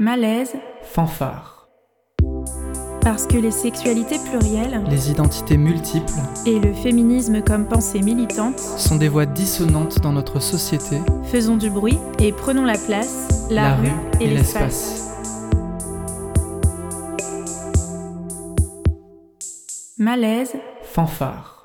Malaise, fanfare. Parce que les sexualités plurielles, les identités multiples et le féminisme comme pensée militante sont des voix dissonantes dans notre société. Faisons du bruit et prenons la place, la, rue, et, l'espace. Malaise, fanfare.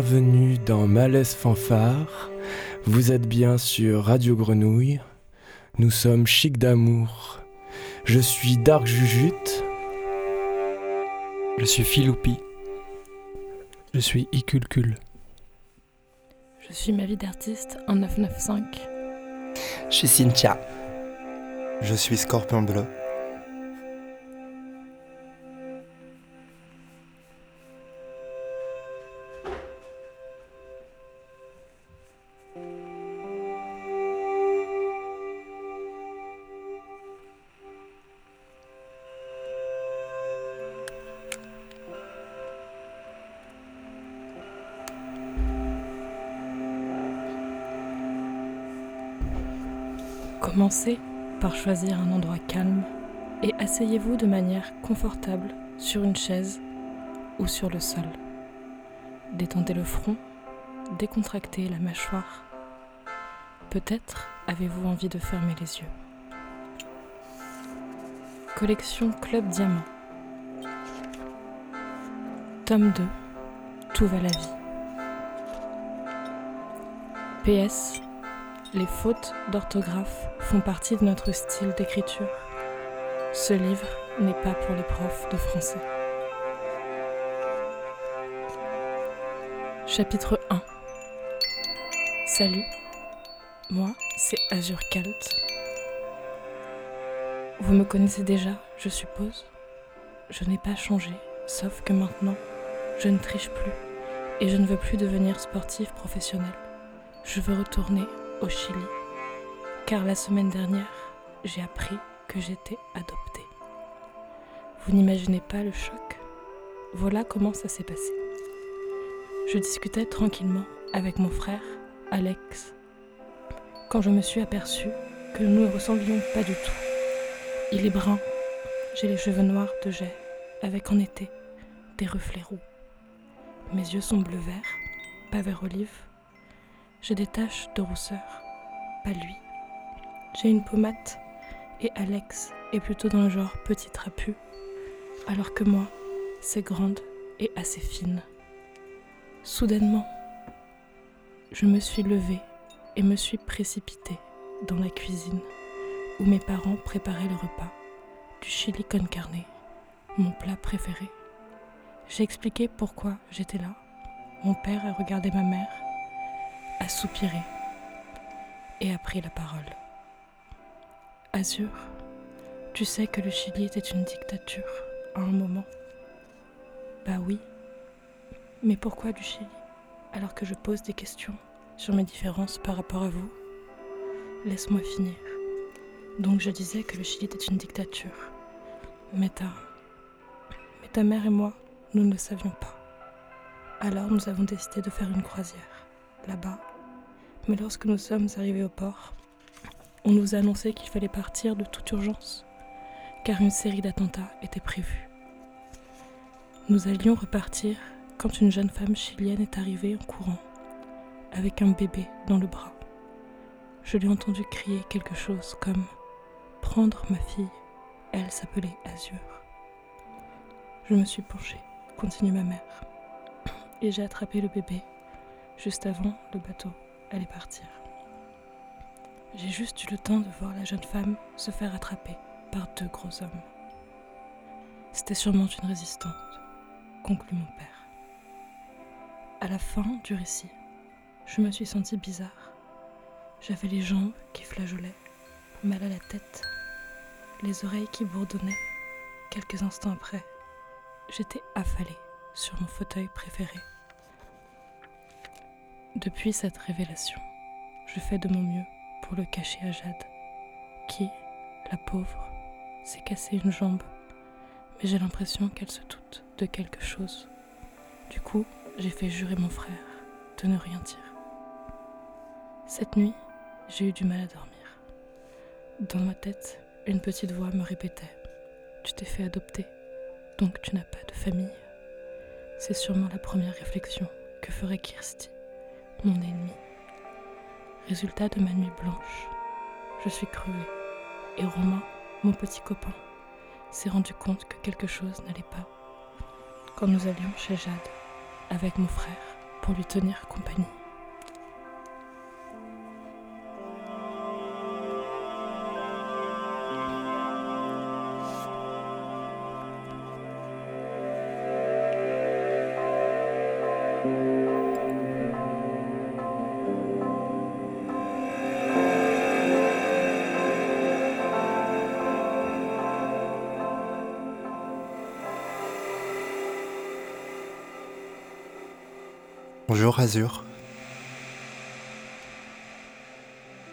Bienvenue dans Malaise Fanfare. Vous êtes bien sur Radio Grenouille. Nous sommes Chic d'amour. Je suis Dark Jujute. Je suis Filoupi. Je suis Iculcul. Je suis ma vie d'artiste en 995. Je suis Cynthia. Je suis Scorpion Bleu. Commencez par choisir un endroit calme et asseyez-vous de manière confortable sur une chaise ou sur le sol. Détendez le front, décontractez la mâchoire. Peut-être avez-vous envie de fermer les yeux. Collection Club Diamant. Tome 2. Tout va la vie. PS. Les fautes d'orthographe font partie de notre style d'écriture. Ce livre n'est pas pour les profs de français. Chapitre 1 Salut, moi c'est Azure Calt. Vous me connaissez déjà, je suppose. Je n'ai pas changé, sauf que maintenant, je ne triche plus et je ne veux plus devenir sportif professionnel. Je veux retourner au Chili, car la semaine dernière, j'ai appris que j'étais adoptée. Vous n'imaginez pas le choc Voilà comment ça s'est passé. Je discutais tranquillement avec mon frère, Alex, quand je me suis aperçue que nous ne ressemblions pas du tout. Il est brun, j'ai les cheveux noirs de jet, avec en été des reflets roux. Mes yeux sont bleu-vert, pas vert olive, j'ai des taches de rousseur, pas lui. J'ai une pommade et Alex est plutôt dans le genre petit trapu, alors que moi, c'est grande et assez fine. Soudainement, je me suis levée et me suis précipitée dans la cuisine où mes parents préparaient le repas du chili con carne, mon plat préféré. J'ai expliqué pourquoi j'étais là. Mon père a regardé ma mère a soupiré et a pris la parole. Azur, tu sais que le Chili était une dictature à un moment Bah oui. Mais pourquoi du Chili alors que je pose des questions sur mes différences par rapport à vous? Laisse-moi finir. Donc je disais que le Chili était une dictature. Mais ta... Mais ta mère et moi, nous ne le savions pas. Alors nous avons décidé de faire une croisière, là-bas, mais lorsque nous sommes arrivés au port, on nous a annoncé qu'il fallait partir de toute urgence, car une série d'attentats était prévue. Nous allions repartir quand une jeune femme chilienne est arrivée en courant, avec un bébé dans le bras. Je l'ai entendu crier quelque chose comme Prendre ma fille. Elle s'appelait Azur. Je me suis penchée, continue ma mère, et j'ai attrapé le bébé juste avant le bateau allait partir. J'ai juste eu le temps de voir la jeune femme se faire attraper par deux gros hommes. C'était sûrement une résistante, conclut mon père. À la fin du récit, je me suis sentie bizarre. J'avais les jambes qui flageolaient, mal à la tête, les oreilles qui bourdonnaient. Quelques instants après, j'étais affalée sur mon fauteuil préféré. Depuis cette révélation, je fais de mon mieux pour le cacher à Jade, qui, la pauvre, s'est cassé une jambe, mais j'ai l'impression qu'elle se doute de quelque chose. Du coup, j'ai fait jurer mon frère de ne rien dire. Cette nuit, j'ai eu du mal à dormir. Dans ma tête, une petite voix me répétait Tu t'es fait adopter, donc tu n'as pas de famille. C'est sûrement la première réflexion que ferait Kirsty, mon ennemi. Résultat de ma nuit blanche, je suis crevée. Et Romain, mon petit copain, s'est rendu compte que quelque chose n'allait pas. Quand nous allions chez Jade, avec mon frère, pour lui tenir compagnie.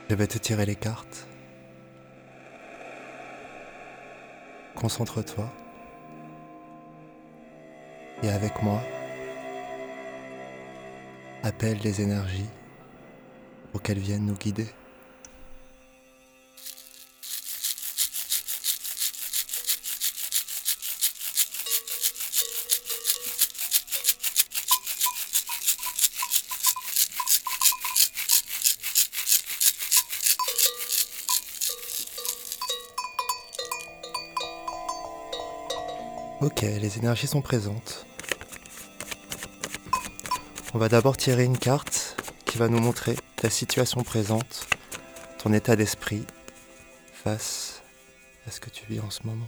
Je vais te tirer les cartes. Concentre-toi. Et avec moi, appelle les énergies pour qu'elles viennent nous guider. Les énergies sont présentes. On va d'abord tirer une carte qui va nous montrer ta situation présente, ton état d'esprit face à ce que tu vis en ce moment.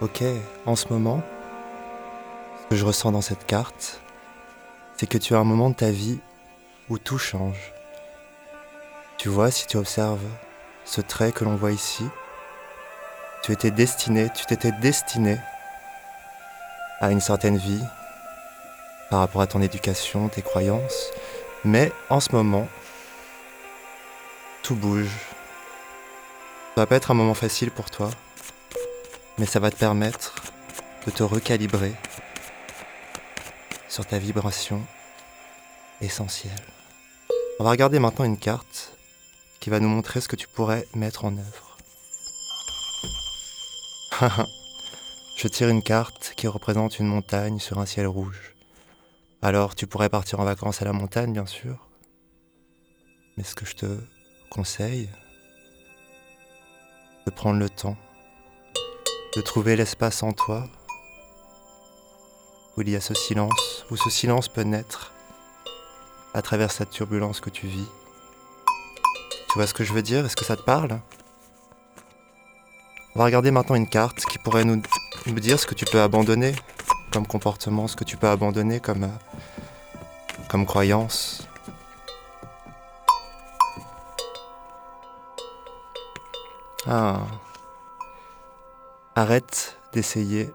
Ok, en ce moment, ce que je ressens dans cette carte, c'est que tu as un moment de ta vie où tout change. Tu vois, si tu observes ce trait que l'on voit ici, tu étais destiné, tu t'étais destiné à une certaine vie par rapport à ton éducation, tes croyances, mais en ce moment, tout bouge. Ça va pas être un moment facile pour toi, mais ça va te permettre de te recalibrer sur ta vibration essentielle. On va regarder maintenant une carte qui va nous montrer ce que tu pourrais mettre en œuvre. Je tire une carte qui représente une montagne sur un ciel rouge. Alors tu pourrais partir en vacances à la montagne, bien sûr. Mais ce que je te conseille, de prendre le temps, de trouver l'espace en toi où il y a ce silence, où ce silence peut naître à travers cette turbulence que tu vis. Tu vois ce que je veux dire? Est-ce que ça te parle? On va regarder maintenant une carte qui pourrait nous, nous, dire ce que tu peux abandonner comme comportement, ce que tu peux abandonner comme, euh, comme croyance. Ah. Arrête d'essayer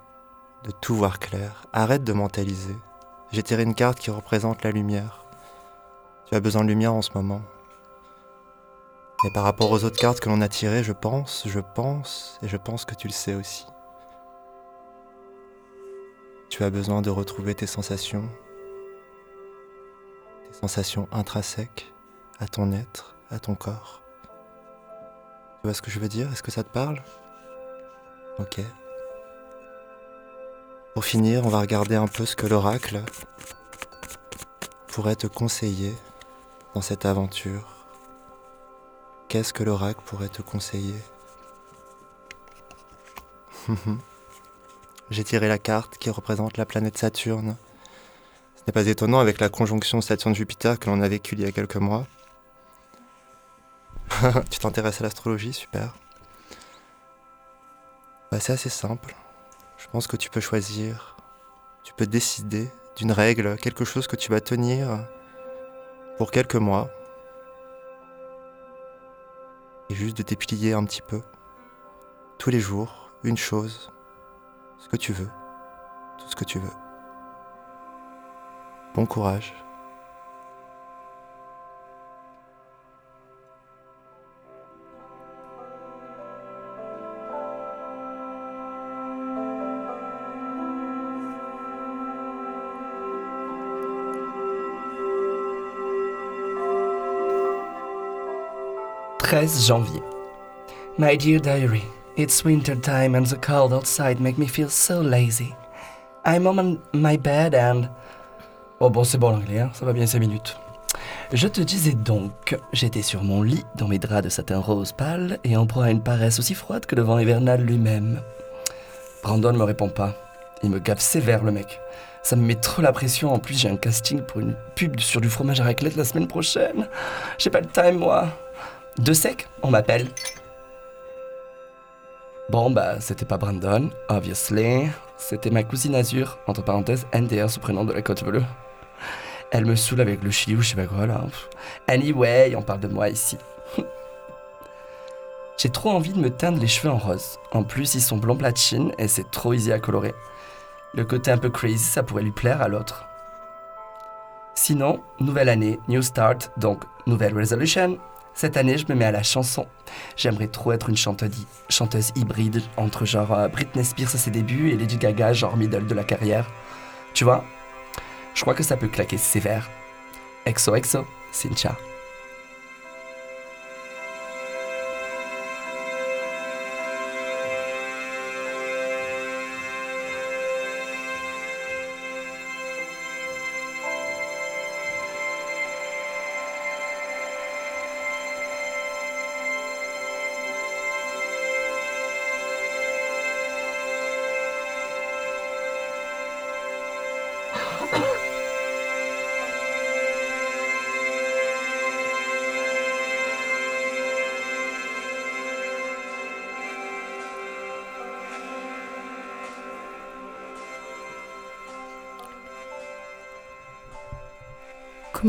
de tout voir clair. Arrête de mentaliser. J'ai tiré une carte qui représente la lumière. Tu as besoin de lumière en ce moment. Et par rapport aux autres cartes que l'on a tirées, je pense, je pense, et je pense que tu le sais aussi. Tu as besoin de retrouver tes sensations, tes sensations intrinsèques à ton être, à ton corps. Tu vois ce que je veux dire? Est-ce que ça te parle? Ok. Pour finir, on va regarder un peu ce que l'oracle pourrait te conseiller dans cette aventure Qu'est-ce que l'oracle pourrait te conseiller J'ai tiré la carte qui représente la planète Saturne. Ce n'est pas étonnant avec la conjonction Saturne-Jupiter que l'on a vécue il y a quelques mois. tu t'intéresses à l'astrologie, super. Bah, c'est assez simple. Je pense que tu peux choisir, tu peux décider d'une règle, quelque chose que tu vas tenir pour quelques mois et juste de déplier un petit peu. Tous les jours, une chose, ce que tu veux, tout ce que tu veux. Bon courage 13 janvier. My dear diary, it's winter time and the cold outside make me feel so lazy. I'm on my bed and. Oh bon, c'est bon l'anglais, hein, ça va bien 5 minutes. Je te disais donc, j'étais sur mon lit dans mes draps de satin rose pâle et en proie à une paresse aussi froide que le vent hivernal lui-même. Brandon ne me répond pas. Il me gaffe sévère le mec. Ça me met trop la pression. En plus, j'ai un casting pour une pub sur du fromage à raclette la semaine prochaine. J'ai pas le time, moi. De sec, on m'appelle. Bon, bah, c'était pas Brandon, obviously. C'était ma cousine Azure, entre parenthèses, NDR sous prénom de la côte bleue. Elle me saoule avec le chili ou je sais pas quoi là. Anyway, on parle de moi ici. J'ai trop envie de me teindre les cheveux en rose. En plus, ils sont blond platine et c'est trop easy à colorer. Le côté un peu crazy, ça pourrait lui plaire à l'autre. Sinon, nouvelle année, new start, donc nouvelle resolution. Cette année, je me mets à la chanson. J'aimerais trop être une chanteuse, hybride entre genre euh, Britney Spears à ses débuts et Lady Gaga, genre middle de la carrière. Tu vois? Je crois que ça peut claquer sévère. Exo exo, Cynthia.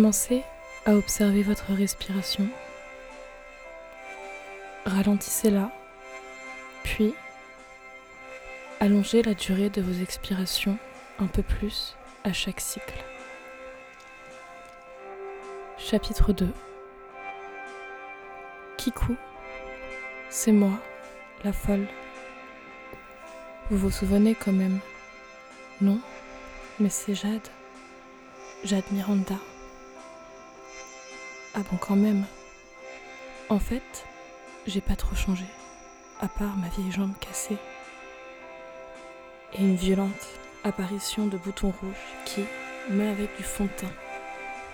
Commencez à observer votre respiration. Ralentissez-la, puis allongez la durée de vos expirations un peu plus à chaque cycle. Chapitre 2 Kiku, c'est moi, la folle. Vous vous souvenez quand même? Non Mais c'est Jade. Jade Miranda. Ah bon, quand même. En fait, j'ai pas trop changé, à part ma vieille jambe cassée et une violente apparition de boutons rouges qui, mais avec du fond de teint,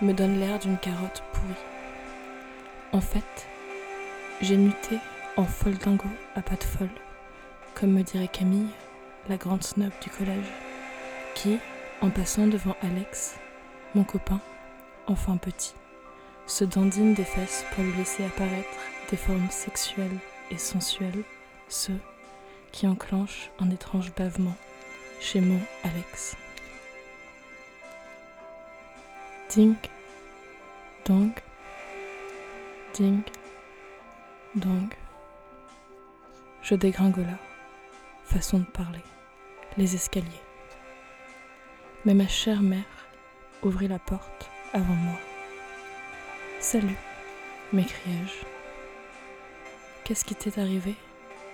me donne l'air d'une carotte pourrie. En fait, j'ai muté en folle dingo à pas de folle, comme me dirait Camille, la grande snob du collège, qui, en passant devant Alex, mon copain, enfin petit, se dandine des fesses pour lui laisser apparaître des formes sexuelles et sensuelles, ceux qui enclenchent un étrange bavement chez mon Alex. Ding, dong, ding, dong. Je dégringola, façon de parler, les escaliers. Mais ma chère mère ouvrit la porte avant moi. Salut, m'écriai-je. Qu'est-ce qui t'est arrivé?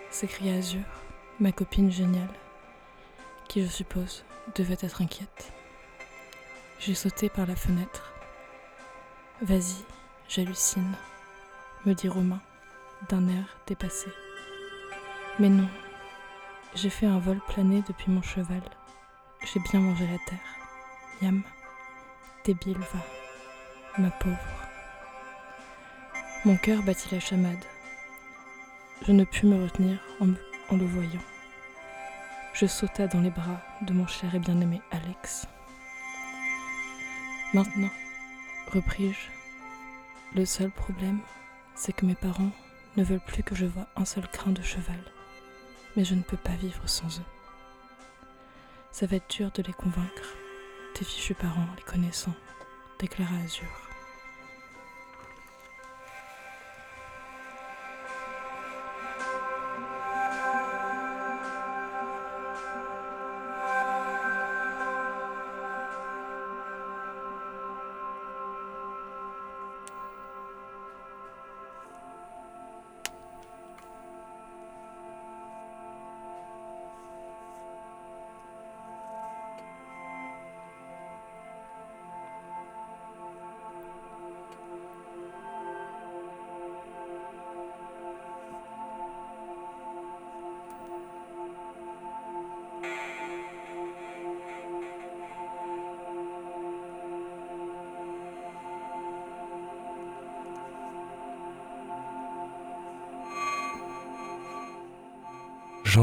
s'écria Azure, ma copine géniale, qui, je suppose, devait être inquiète. J'ai sauté par la fenêtre. Vas-y, j'hallucine, me dit Romain, d'un air dépassé. Mais non, j'ai fait un vol plané depuis mon cheval. J'ai bien mangé la terre. Yam, débile va, ma pauvre. Mon cœur battit la chamade. Je ne pus me retenir en, le voyant. Je sauta dans les bras de mon cher et bien-aimé Alex. Maintenant, repris-je, le seul problème, c'est que mes parents ne veulent plus que je voie un seul crin de cheval, mais je ne peux pas vivre sans eux. Ça va être dur de les convaincre, tes fichus parents les connaissant, déclara Azure.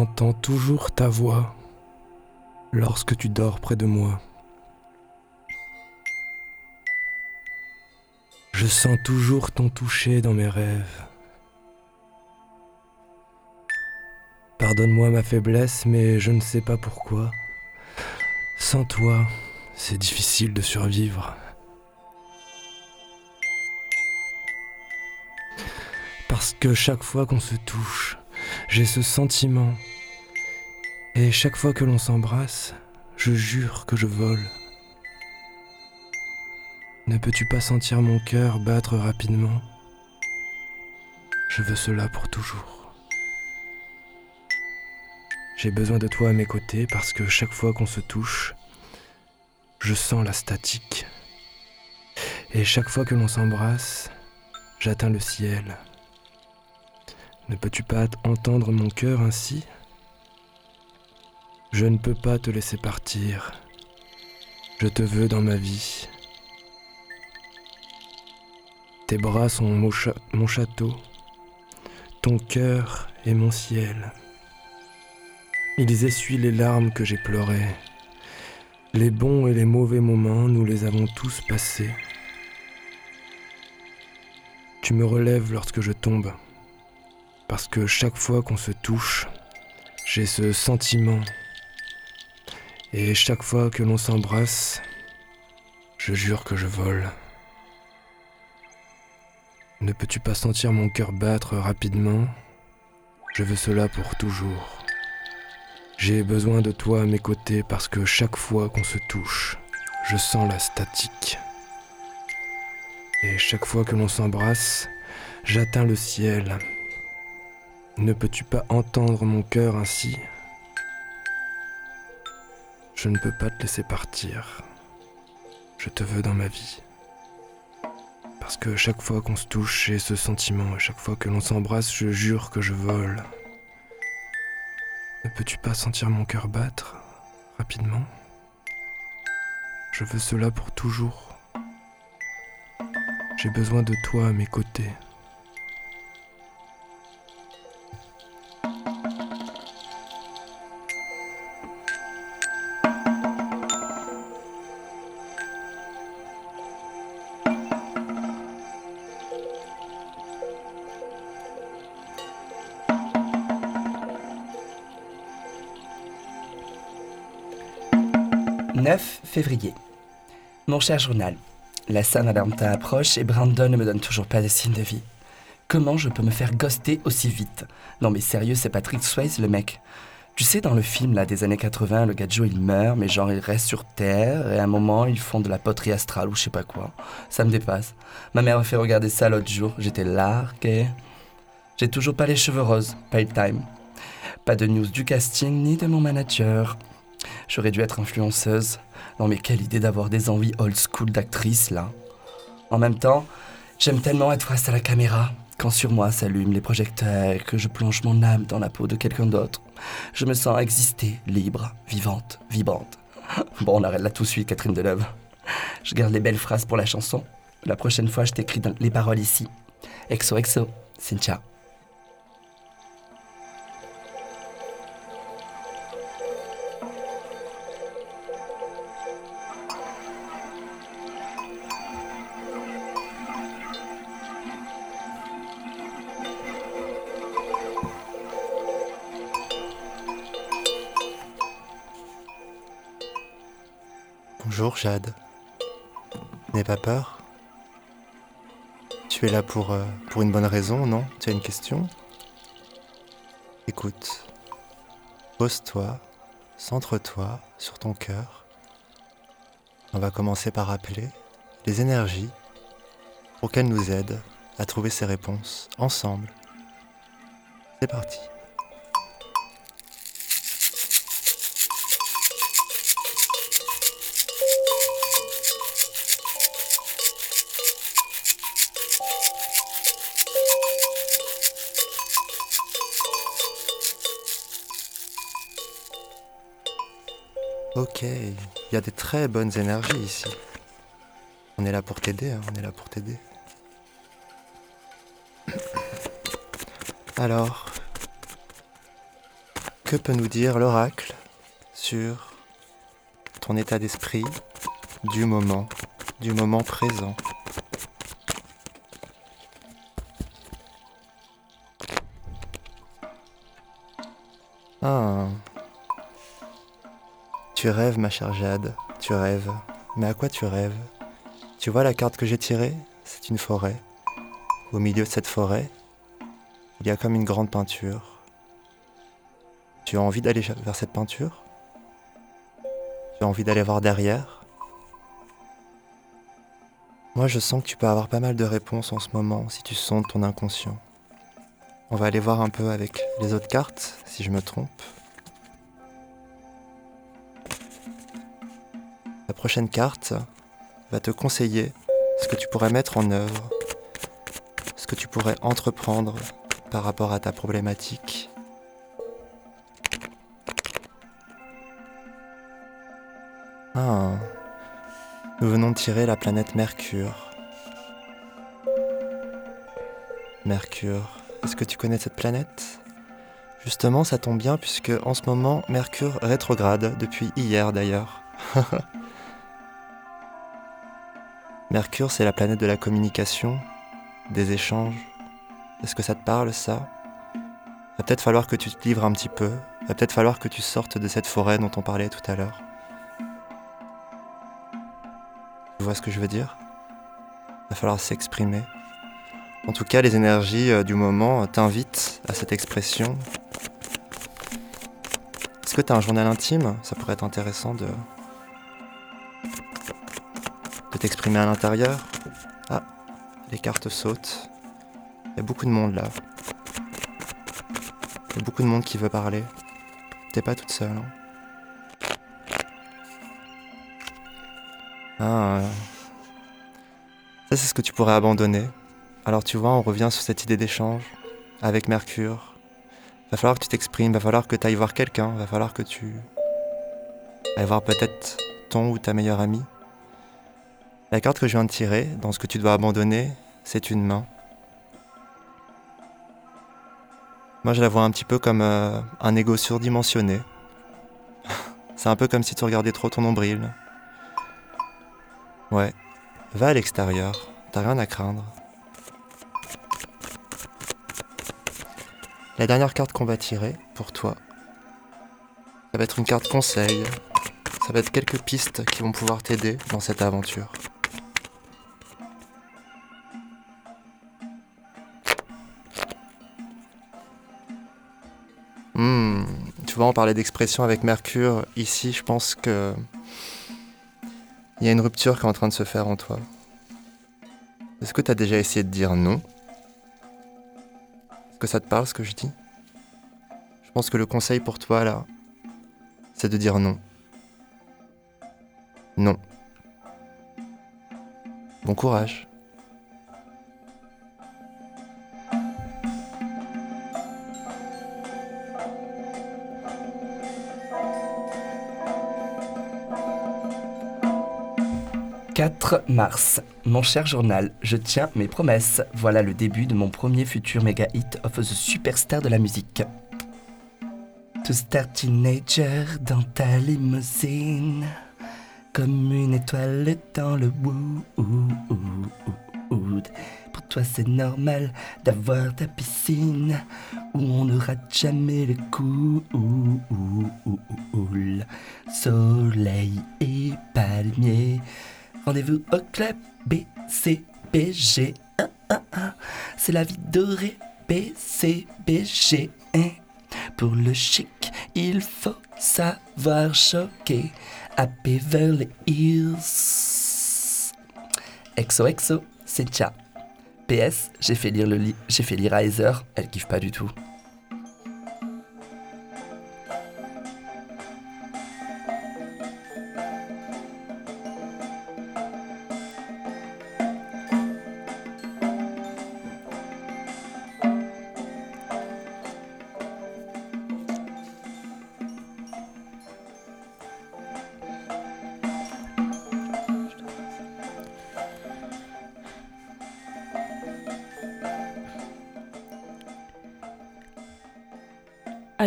J'entends toujours ta voix lorsque tu dors près de moi. Je sens toujours ton toucher dans mes rêves. Pardonne-moi ma faiblesse, mais je ne sais pas pourquoi. Sans toi, c'est difficile de survivre. Parce que chaque fois qu'on se touche, j'ai ce sentiment. Et chaque fois que l'on s'embrasse, je jure que je vole. Ne peux-tu pas sentir mon cœur battre rapidement? Je veux cela pour toujours. J'ai besoin de toi à mes côtés parce que chaque fois qu'on se touche, je sens la statique. Et chaque fois que l'on s'embrasse, j'atteins le ciel. Ne peux-tu pas entendre mon cœur ainsi? Je ne peux pas te laisser partir. Je te veux dans ma vie. Tes bras sont mon, château. Ton cœur est mon ciel. Ils essuient les larmes que j'ai pleurées. Les bons et les mauvais moments, nous les avons tous passés. Tu me relèves lorsque je tombe, parce que chaque fois qu'on se touche, j'ai ce sentiment. Et chaque fois que l'on s'embrasse, je jure que je vole. Ne peux-tu pas sentir mon cœur battre rapidement? Je veux cela pour toujours. J'ai besoin de toi à mes côtés parce que chaque fois qu'on se touche, je sens la statique. Et chaque fois que l'on s'embrasse, j'atteins le ciel. Ne peux-tu pas entendre mon cœur ainsi? Je ne peux pas te laisser partir. Je te veux dans ma vie. Parce que chaque fois qu'on se touche, j'ai ce sentiment, et chaque fois que l'on s'embrasse, je jure que je vole. Ne peux-tu pas sentir mon cœur battre rapidement? Je veux cela pour toujours. J'ai besoin de toi à mes côtés. Février. Mon cher journal, la Saint-Valentin approche et Brandon ne me donne toujours pas de signe de vie. Comment je peux me faire ghoster aussi vite? Non mais sérieux, c'est Patrick Swayze le mec. Tu sais, dans le film là des années 80, le gadjo il meurt, mais genre il reste sur Terre, et à un moment ils font de la poterie astrale ou je sais pas quoi. Ça me dépasse. Ma mère m'a fait regarder ça l'autre jour, j'étais largué. J'ai toujours pas les cheveux roses, pas le time. Pas de news du casting ni de mon manager. J'aurais dû être influenceuse. Non mais quelle idée d'avoir des envies old school d'actrice là. En même temps, j'aime tellement être face à la caméra. Quand sur moi s'allument les projecteurs et que je plonge mon âme dans la peau de quelqu'un d'autre, je me sens exister, libre, vivante, vibrante. Bon, on arrête là tout de suite, Catherine Deneuve. Je garde les belles phrases pour la chanson. La prochaine fois, je t'écris les paroles ici. Exo, exo, Cynthia. Jade. N'aie pas peur. Tu es là pour, euh, pour une bonne raison, non? Tu as une question? Écoute. Pose-toi, centre-toi sur ton cœur. On va commencer par appeler les énergies pour qu'elles nous aident à trouver ces réponses ensemble. C'est parti. Ok, il y a des très bonnes énergies ici. On est là pour t'aider, hein, on est là pour t'aider. Alors, que peut nous dire l'oracle sur ton état d'esprit du moment, du moment présent? Tu rêves, ma chère Jade, tu rêves. Mais à quoi tu rêves? Tu vois la carte que j'ai tirée? C'est une forêt. Au milieu de cette forêt, il y a comme une grande peinture. Tu as envie d'aller vers cette peinture? Tu as envie d'aller voir derrière? Moi, je sens que tu peux avoir pas mal de réponses en ce moment si tu sondes ton inconscient. On va aller voir un peu avec les autres cartes, si je me trompe. Prochaine carte va te conseiller ce que tu pourrais mettre en œuvre, ce que tu pourrais entreprendre par rapport à ta problématique. Ah, nous venons de tirer la planète Mercure. Mercure. Est-ce que tu connais cette planète? Justement, ça tombe bien puisque en ce moment, Mercure rétrograde, depuis hier d'ailleurs. Mercure, c'est la planète de la communication, des échanges. Est-ce que ça te parle, ça? Va peut-être falloir que tu te livres un petit peu. Va peut-être falloir que tu sortes de cette forêt dont on parlait tout à l'heure. Tu vois ce que je veux dire? Va falloir s'exprimer. En tout cas, les énergies euh, du moment t'invitent à cette expression. Est-ce que tu as un journal intime? Ça pourrait être intéressant de, de t'exprimer à l'intérieur. Ah, les cartes sautent. Il y a beaucoup de monde là. Il y a beaucoup de monde qui veut parler. T'es pas toute seule. Hein ah. Ça, c'est ce que tu pourrais abandonner. Alors tu vois, on revient sur cette idée d'échange avec Mercure. Va falloir que tu t'exprimes, va falloir que tu ailles voir quelqu'un, va falloir que tu ailles voir peut-être ton ou ta meilleure amie. La carte que je viens de tirer, dans ce que tu dois abandonner, c'est une main. Moi je la vois un petit peu comme euh, un ego surdimensionné. c'est un peu comme si tu regardais trop ton nombril. Ouais, va à l'extérieur, t'as rien à craindre. La dernière carte qu'on va tirer pour toi, ça va être une carte conseil. Ça va être quelques pistes qui vont pouvoir t'aider dans cette aventure. Hmm, tu vois, on parlait d'expression avec Mercure. Ici, je pense que il y a une rupture qui est en train de se faire en toi. Est-ce que tu as déjà essayé de dire non? Que ça te parle ce que je dis? Je pense que le conseil pour toi là, c'est de dire non. Non. Bon courage. « 4 mars. Mon cher journal, je tiens mes promesses. Voilà le début de mon premier futur méga hit of the superstar de la musique. To start teenager dans ta limousine, comme une étoile dans le wood. Pour toi c'est normal d'avoir ta piscine où on ne rate jamais le coup. Soleil et palmier. Rendez-vous au club BCBG. C'est la vie dorée BCBG. Pour le chic, il faut savoir choquer. À Beverly Hills. XOXO, c'est tcha. PS, j'ai fait lire le lit, j'ai fait lire elle kiffe pas du tout.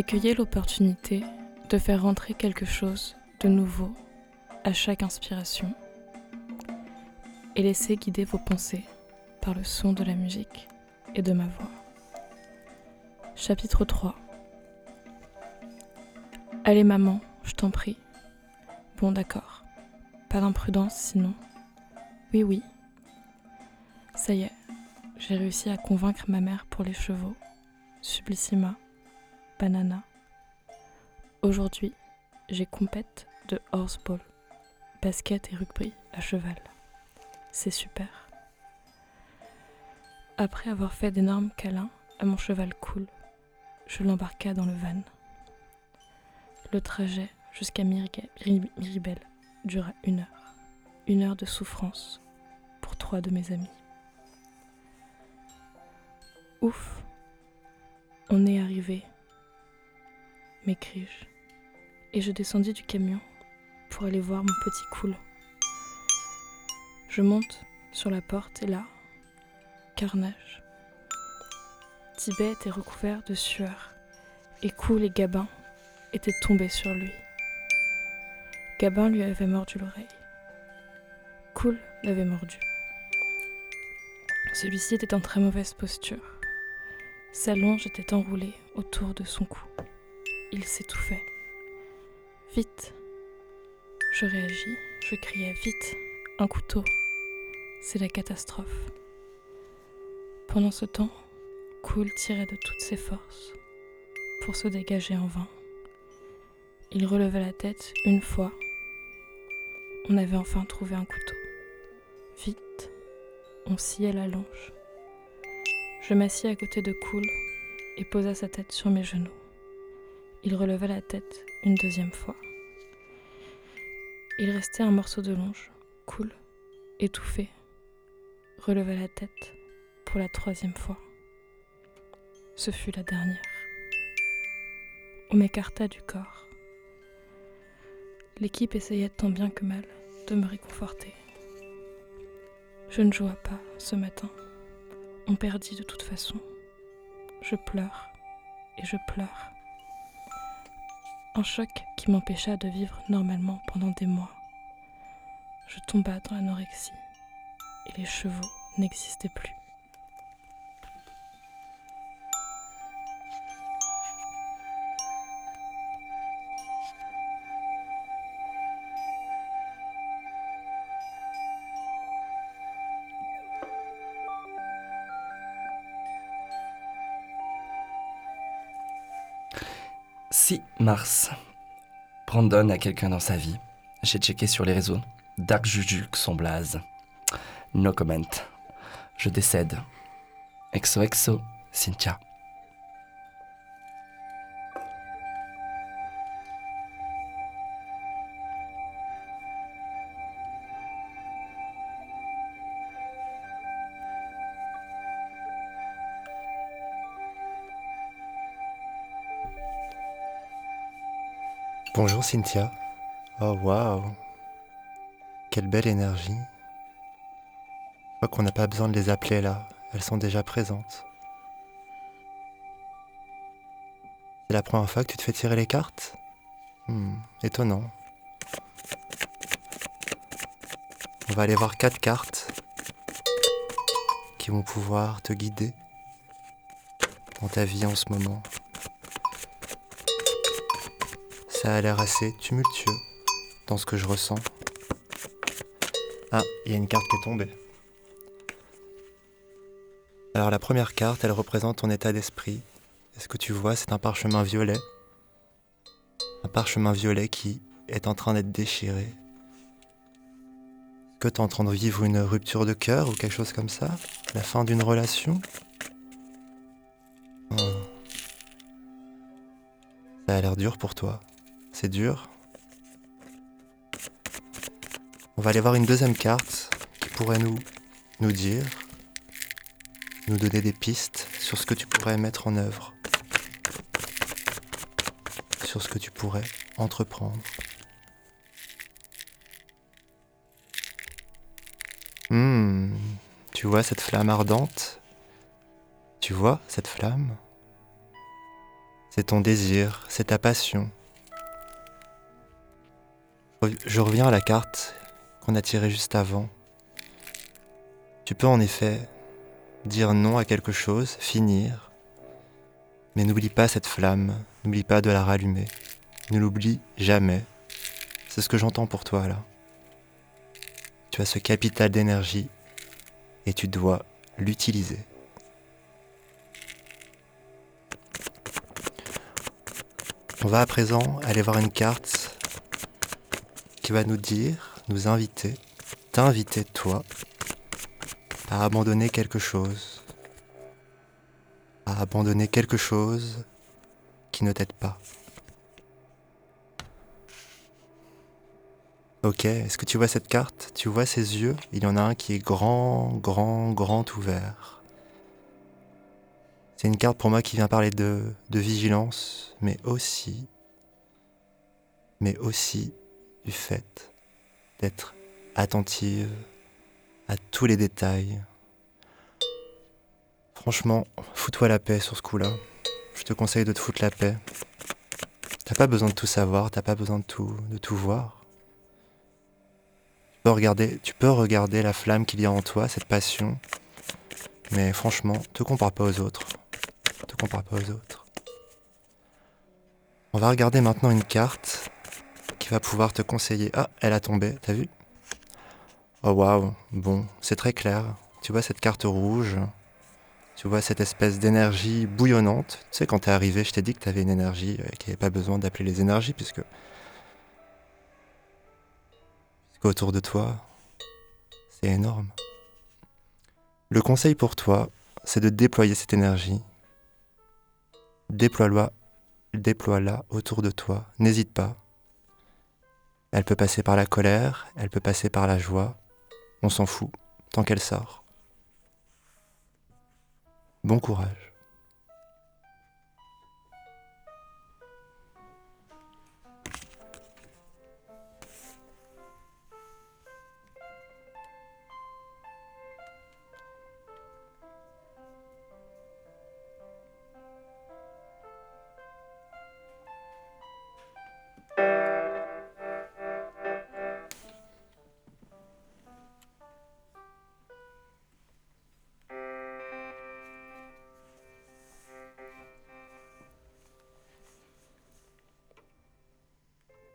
Accueillez l'opportunité de faire rentrer quelque chose de nouveau à chaque inspiration et laissez guider vos pensées par le son de la musique et de ma voix. Chapitre 3 Allez maman, je t'en prie. Bon d'accord. Pas d'imprudence sinon. Oui oui. Ça y est, j'ai réussi à convaincre ma mère pour les chevaux. Sublissima, banana. Aujourd'hui, j'ai compète de horseball, basket et rugby à cheval. C'est super. Après avoir fait d'énormes câlins à mon cheval cool, je l'embarqua dans le van. Le trajet jusqu'à Miribel dura une heure. Une heure de souffrance pour trois de mes amis. Ouf, on est arrivé, m'écriai-je, et je descendis du camion pour aller voir mon petit cool. Je monte sur la porte et là, carnage. Tibet était recouvert de sueur et Cool et Gabin étaient tombés sur lui. Gabin lui avait mordu l'oreille. Cool l'avait mordu. Celui-ci était en très mauvaise posture. Sa longe était enroulée autour de son cou. Il s'étouffait. Vite Je réagis, je criais vite, un couteau. C'est la catastrophe. Pendant ce temps, Cool tirait de toutes ses forces pour se dégager en vain. Il releva la tête une fois. On avait enfin trouvé un couteau. Vite, on sciait la longe. Je m'assis à côté de Cool et posa sa tête sur mes genoux. Il releva la tête une deuxième fois. Il restait un morceau de longe, Cool, étouffé, releva la tête pour la troisième fois. Ce fut la dernière. On m'écarta du corps. L'équipe essayait tant bien que mal de me réconforter. Je ne joua pas ce matin. On perdit de toute façon. Je pleure et je pleure. Un choc qui m'empêcha de vivre normalement pendant des mois. Je tomba dans l'anorexie et les chevaux n'existaient plus. Mars. Brandon a quelqu'un dans sa vie. J'ai checké sur les réseaux. Dark Juju, son blaze. No comment. Je décède. XOXO, Cynthia. Bonjour Cynthia. Oh waouh. Quelle belle énergie. Je crois qu'on n'a pas besoin de les appeler là, elles sont déjà présentes. C'est la première fois que tu te fais tirer les cartes? Hmm, Étonnant. On va aller voir quatre cartes qui vont pouvoir te guider dans ta vie en ce moment. Ça a l'air assez tumultueux dans ce que je ressens. Ah, il y a une carte qui est tombée. Alors la première carte, elle représente ton état d'esprit. Et ce que tu vois, c'est un parchemin violet. Un parchemin violet qui est en train d'être déchiré. Que tu es en train de vivre une rupture de cœur ou quelque chose comme ça? La fin d'une relation? Oh. Ça a l'air dur pour toi. C'est dur. On va aller voir une deuxième carte qui pourrait nous, nous dire, nous donner des pistes sur ce que tu pourrais mettre en œuvre, sur ce que tu pourrais entreprendre. Hmm, tu vois cette flamme ardente? Tu vois cette flamme? C'est ton désir, c'est ta passion. Je reviens à la carte qu'on a tirée juste avant. Tu peux en effet dire non à quelque chose, finir, mais n'oublie pas cette flamme, n'oublie pas de la rallumer, ne l'oublie jamais. C'est ce que j'entends pour toi là. Tu as ce capital d'énergie et tu dois l'utiliser. On va à présent aller voir une carte qui va nous dire, nous inviter, t'inviter toi à abandonner quelque chose, à abandonner quelque chose qui ne t'aide pas. Ok, est-ce que tu vois cette carte? Tu vois ses yeux? Il y en a un qui est grand, grand, grand ouvert. C'est une carte pour moi qui vient parler de, de vigilance, mais aussi, mais aussi du fait d'être attentive à tous les détails. Franchement, fous-toi la paix sur ce coup-là. Je te conseille de te foutre la paix. T'as pas besoin de tout savoir, t'as pas besoin de tout, voir peux regarder, tu peux regarder la flamme qu'il y a en toi, cette passion. Mais franchement, te pas aux autres. Te compare pas aux autres. On va regarder maintenant une carte pouvoir te conseiller. Ah, elle a tombé, t'as vu? Oh waouh, bon, c'est très clair. Tu vois cette carte rouge Tu vois cette espèce d'énergie bouillonnante Tu sais, quand t'es arrivé, je t'ai dit que t'avais une énergie euh, qui avait pas besoin d'appeler les énergies, puisque autour de toi, c'est énorme. Le conseil pour toi, c'est de déployer cette énergie. Déploie-la déploie autour de toi. N'hésite pas. Elle peut passer par la colère, elle peut passer par la joie. On s'en fout, tant qu'elle sort. Bon courage. «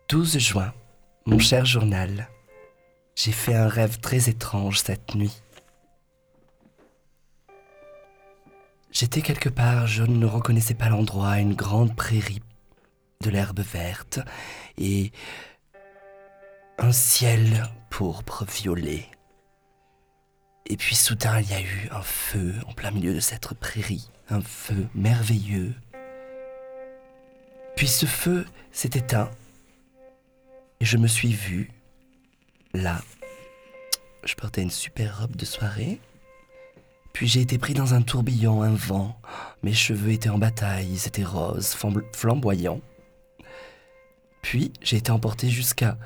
12 juin, mon cher journal. J'ai fait un rêve très étrange cette nuit. J'étais quelque part, je ne reconnaissais pas l'endroit, une grande prairie, de l'herbe verte et un ciel pourpre violet. Et puis soudain, il y a eu un feu en plein milieu de cette prairie, un feu merveilleux. Puis ce feu s'est éteint et je me suis vu là. Je portais une super robe de soirée. Puis j'ai été pris dans un tourbillon, un vent. Mes cheveux étaient en bataille, ils étaient roses, flamboyants. Puis j'ai été emporté jusqu'à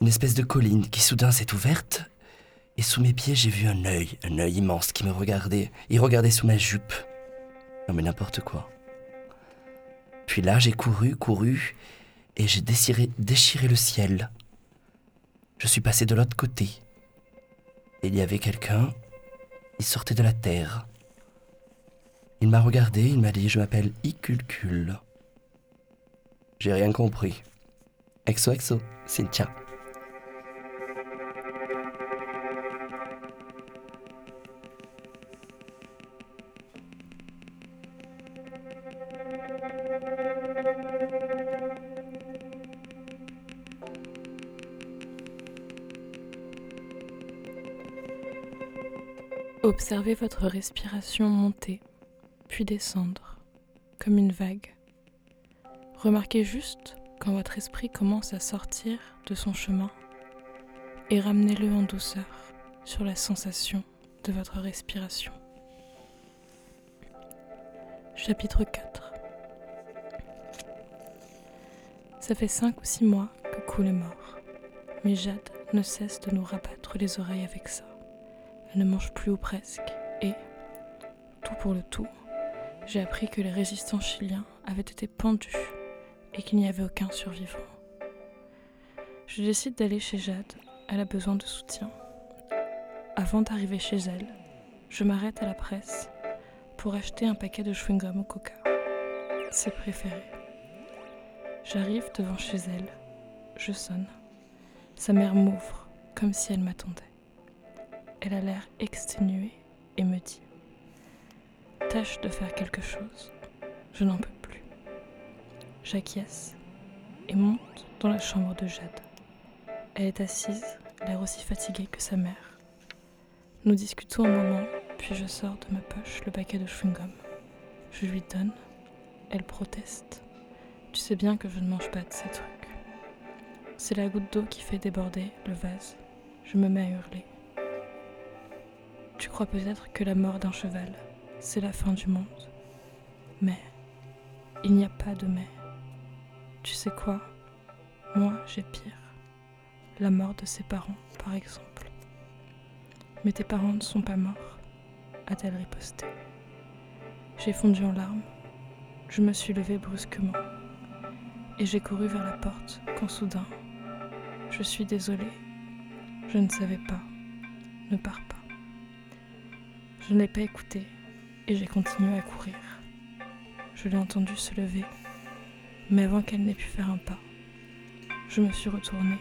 une espèce de colline qui soudain s'est ouverte. Et sous mes pieds, j'ai vu un œil, un œil immense qui me regardait. Il regardait sous ma jupe. Non mais n'importe quoi. Puis là, j'ai couru, couru, et j'ai déchiré, déchiré le ciel. Je suis passé de l'autre côté. Il y avait quelqu'un, il sortait de la terre. Il m'a regardé, il m'a dit Je m'appelle Iculcul. J'ai rien compris. Exo exo, Cynthia. Observez votre respiration monter, puis descendre, comme une vague. Remarquez juste quand votre esprit commence à sortir de son chemin et ramenez-le en douceur sur la sensation de votre respiration. Chapitre 4 Ça fait cinq ou six mois que coule est mort, mais Jade ne cesse de nous rabattre les oreilles avec ça ne mange plus ou presque, et, tout pour le tout, j'ai appris que les résistants chiliens avaient été pendus et qu'il n'y avait aucun survivant. Je décide d'aller chez Jade, elle a besoin de soutien. Avant d'arriver chez elle, je m'arrête à la presse pour acheter un paquet de chewing-gum au coca. Ses préférés. J'arrive devant chez elle, je sonne. Sa mère m'ouvre comme si elle m'attendait. Elle a l'air exténuée et me dit Tâche de faire quelque chose, je n'en peux plus. J'acquiesce et monte dans la chambre de Jade. Elle est assise, l'air aussi fatiguée que sa mère. Nous discutons un moment, puis je sors de ma poche le paquet de chewing-gum. Je lui donne, elle proteste. Tu sais bien que je ne mange pas de ces trucs. C'est la goutte d'eau qui fait déborder le vase. Je me mets à hurler. Tu crois peut-être que la mort d'un cheval, c'est la fin du monde. Mais il n'y a pas de mais. Tu sais quoi? Moi, j'ai pire. La mort de ses parents, par exemple. Mais tes parents ne sont pas morts, a-t-elle riposté. J'ai fondu en larmes. Je me suis levée brusquement et j'ai couru vers la porte quand soudain, je suis désolée, je ne savais pas, ne pars pas. Je ne l'ai pas écouté et j'ai continué à courir. Je l'ai entendu se lever, mais avant qu'elle n'ait pu faire un pas, je me suis retournée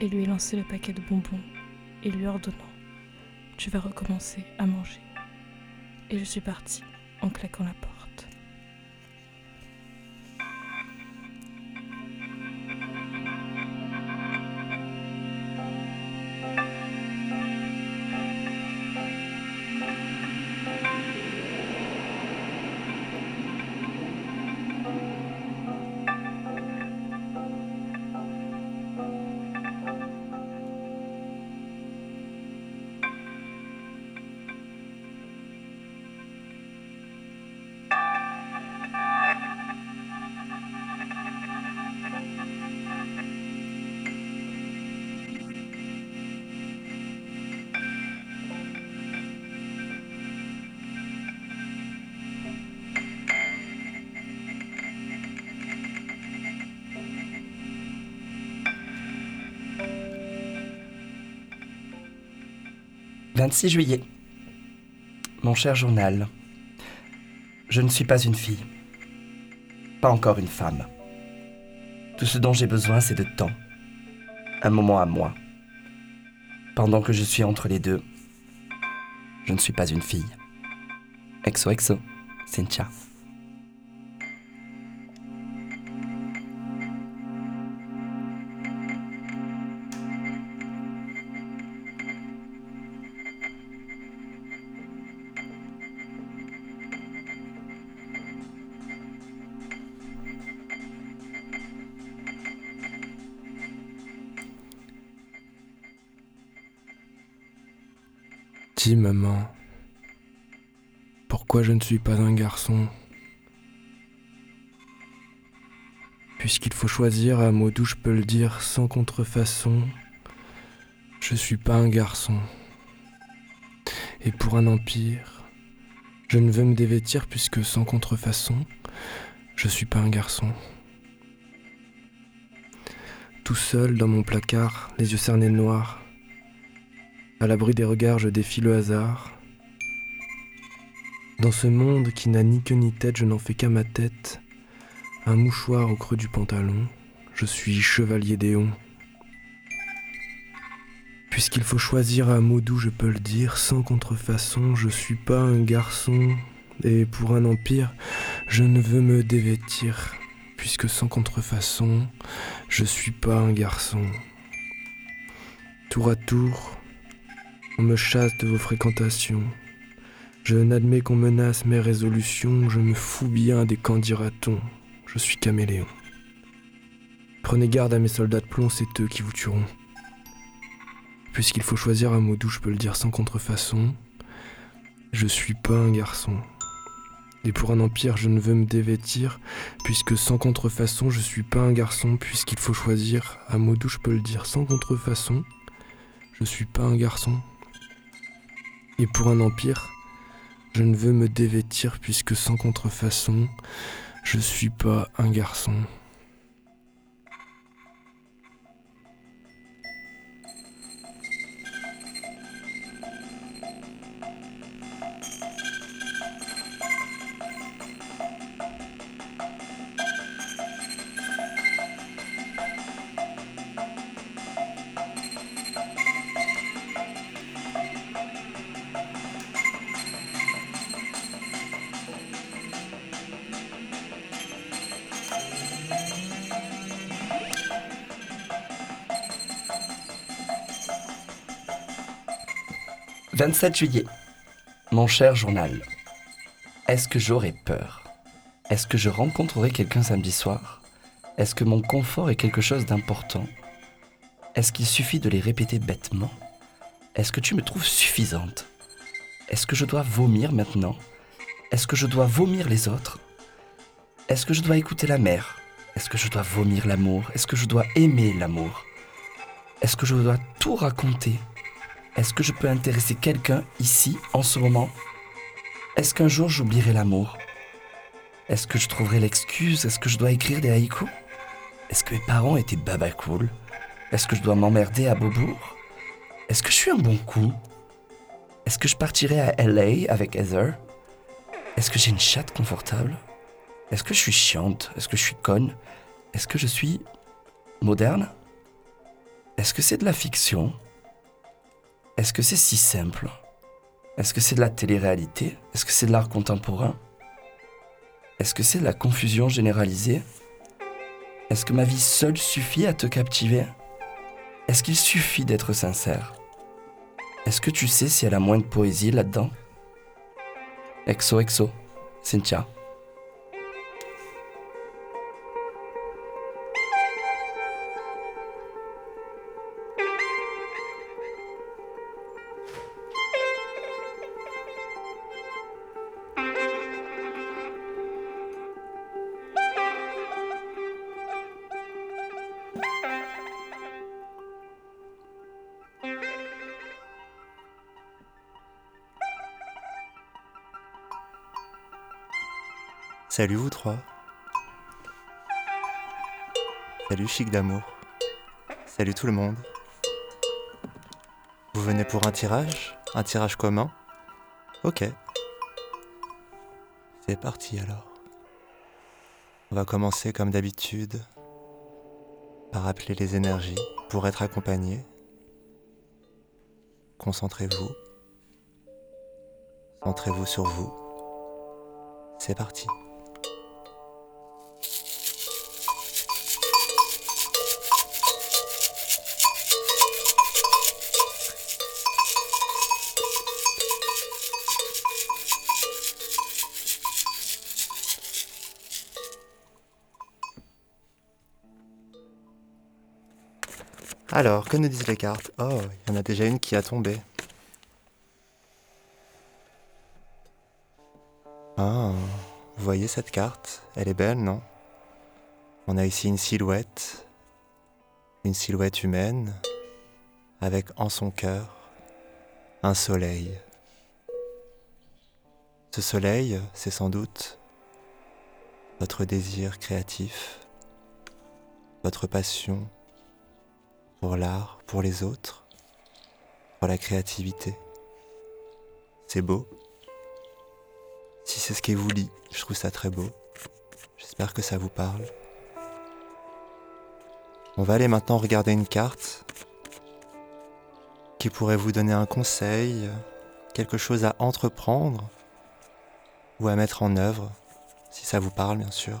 et lui ai lancé le paquet de bonbons et lui ordonnant Tu vas recommencer à manger. Et je suis partie en claquant la porte. « 26 juillet. Mon cher journal, je ne suis pas une fille, pas encore une femme. Tout ce dont j'ai besoin, c'est de temps, un moment à moi. Pendant que je suis entre les deux, je ne suis pas une fille. Exo exo, Cynthia. Pourquoi je ne suis pas un garçon Puisqu'il faut choisir un mot d'où je peux le dire sans contrefaçon, je suis pas un garçon. Et pour un empire, je ne veux me dévêtir puisque sans contrefaçon, je suis pas un garçon. Tout seul dans mon placard, les yeux cernés de noir, à l'abri des regards, je défie le hasard. Dans ce monde qui n'a ni queue ni tête, je n'en fais qu'à ma tête. Un mouchoir au creux du pantalon, je suis chevalier d'Éon. Puisqu'il faut choisir un mot doux, je peux le dire, sans contrefaçon, je suis pas un garçon. Et pour un empire, je ne veux me dévêtir, puisque sans contrefaçon, je suis pas un garçon. Tour à tour, on me chasse de vos fréquentations. Je n'admets qu'on menace mes résolutions, je me fous bien des candidatons. Je suis caméléon. Prenez garde à mes soldats de plomb, c'est eux qui vous tueront. Puisqu'il faut choisir un mot doux, je peux le dire sans contrefaçon. Je suis pas un garçon. Et pour un empire, je ne veux me dévêtir, puisque sans contrefaçon, je suis pas un garçon, puisqu'il faut choisir un mot doux, je peux le dire sans contrefaçon. Je suis pas un garçon. Et pour un empire, Je ne veux me dévêtir puisque sans contrefaçon, je suis pas un garçon. « 27 juillet. Mon cher journal. Est-ce que j'aurai peur? Est-ce que je rencontrerai quelqu'un samedi soir? Est-ce que mon confort est quelque chose d'important? Est-ce qu'il suffit de les répéter bêtement? Est-ce que tu me trouves suffisante? Est-ce que je dois vomir maintenant? Est-ce que je dois vomir les autres? Est-ce que je dois écouter la mer Est-ce que je dois vomir l'amour? Est-ce que je dois aimer l'amour? Est-ce que je dois tout raconter? Est-ce que je peux intéresser quelqu'un ici, en ce moment Est-ce qu'un jour j'oublierai l'amour Est-ce que je trouverai l'excuse Est-ce que je dois écrire des haïkus Est-ce que mes parents étaient baba cool Est-ce que je dois m'emmerder à Beaubourg Est-ce que je suis un bon coup Est-ce que je partirai à LA avec Heather Est-ce que j'ai une chatte confortable Est-ce que je suis chiante Est-ce que je suis conne Est-ce que je suis moderne Est-ce que c'est de la fiction Est-ce que c'est si simple? Est-ce que c'est de la télé-réalité? Est-ce que c'est de l'art contemporain? Est-ce que c'est de la confusion généralisée? Est-ce que ma vie seule suffit à te captiver? Est-ce qu'il suffit d'être sincère? Est-ce que tu sais s'il y a la moindre poésie là-dedans? Exo, exo, Cynthia. Salut vous trois. Salut chic d'amour. Salut tout le monde. Vous venez pour un tirage? Un tirage commun? Ok. C'est parti alors. On va commencer comme d'habitude par appeler les énergies pour être accompagné. Concentrez-vous. Centrez-vous sur vous. C'est parti. Alors, que nous disent les cartes? Oh, il y en a déjà une qui a tombé. Ah, vous voyez cette carte? Elle est belle, non? On a ici une silhouette, une silhouette humaine, avec en son cœur un soleil. Ce soleil, c'est sans doute votre désir créatif, votre passion pour l'art, pour les autres, pour la créativité. C'est beau. Si c'est ce qui vous lit, je trouve ça très beau. J'espère que ça vous parle. On va aller maintenant regarder une carte qui pourrait vous donner un conseil, quelque chose à entreprendre ou à mettre en œuvre, si ça vous parle bien sûr.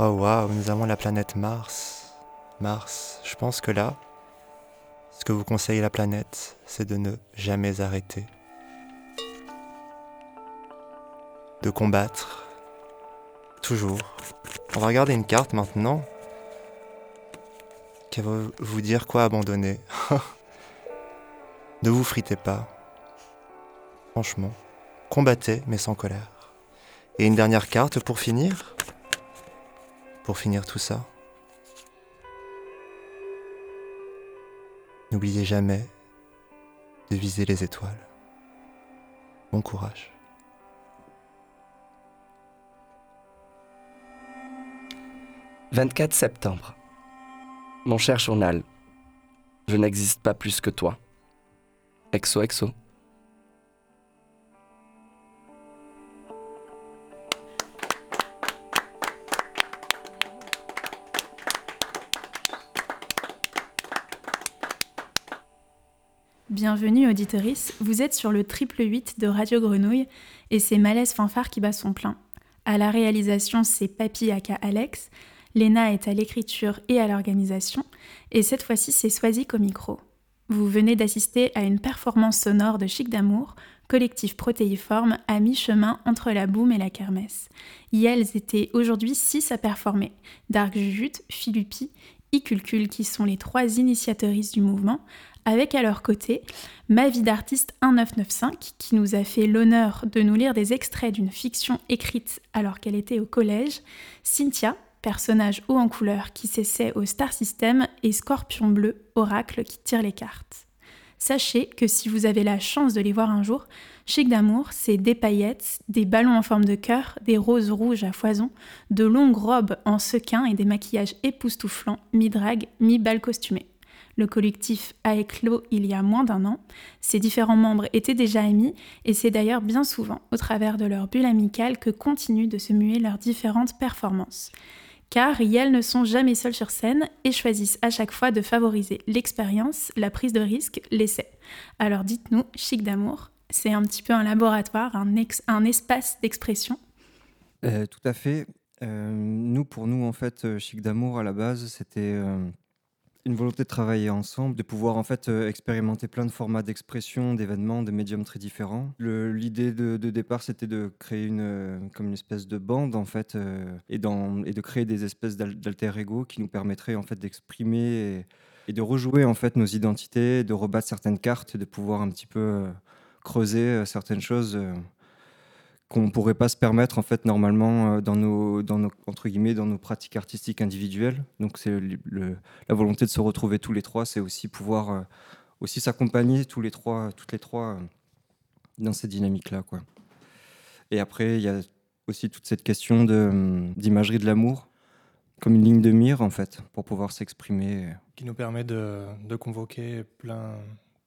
Oh waouh, nous avons la planète Mars. Mars, je pense que là, ce que vous conseille la planète, c'est de ne jamais arrêter. De combattre. Toujours. On va regarder une carte maintenant. Qui va vous dire quoi abandonner. ne vous fritez pas. Franchement. Combattez, mais sans colère. Et une dernière carte pour finir pour finir tout ça. N'oubliez jamais de viser les étoiles. Bon courage. « 24 septembre. Mon cher journal, je n'existe pas plus que toi. Exo, exo. Bienvenue auditorice, vous êtes sur le triple 8 de Radio Grenouille et c'est Malaise Fanfare qui bat son plein. À la réalisation, c'est Papy aka Alex, Léna est à l'écriture et à l'organisation et cette fois-ci c'est Swazik au micro. Vous venez d'assister à une performance sonore de Chic d'amour, collectif protéiforme à mi-chemin entre la boum et la kermesse. Y elles étaient aujourd'hui six à performer, Dark Jujut, Philuppi, Iculcul qui sont les trois initiatrices du mouvement, avec à leur côté Ma vie d'artiste 1995 qui nous a fait l'honneur de nous lire des extraits d'une fiction écrite alors qu'elle était au collège, Cynthia, personnage haut en couleur qui s'essaie au Star System, et Scorpion Bleu, oracle qui tire les cartes. Sachez que si vous avez la chance de les voir un jour, Chic d'amour, c'est des paillettes, des ballons en forme de cœur, des roses rouges à foison, de longues robes en sequin et des maquillages époustouflants, mi-drague, mi-bal costumé. Le collectif a éclos il y a moins d'un an. Ses différents membres étaient déjà amis et c'est d'ailleurs bien souvent au travers de leur bulle amicale que continuent de se muer leurs différentes performances. Car elles ne sont jamais seules sur scène et choisissent à chaque fois de favoriser l'expérience, la prise de risque, l'essai. Alors dites-nous, Chic d'amour, c'est un petit peu un laboratoire, un, un espace d'expression? Euh, Tout à fait. Euh, nous, pour nous, en fait, euh, Chic d'amour, à la base, c'était une volonté de travailler ensemble, de pouvoir en fait euh, expérimenter plein de formats d'expression, d'événements, de médiums très différents. L'idée de, départ, c'était de créer une, euh, comme une espèce de bande en fait, euh, et, et de créer des espèces d'alter ego qui nous permettraient en fait d'exprimer et, de rejouer en fait nos identités, de rebattre certaines cartes, de pouvoir un petit peu creuser certaines choses qu'on ne pourrait pas se permettre en fait normalement euh, dans nos, dans nos entre guillemets dans nos pratiques artistiques individuelles. Donc c'est la volonté de se retrouver tous les trois, c'est aussi pouvoir euh, aussi s'accompagner tous les trois, toutes les trois euh, dans cette dynamique là quoi. Et après il y a aussi toute cette question de d'imagerie de l'amour comme une ligne de mire en fait pour pouvoir s'exprimer. Qui nous permet de, de convoquer plein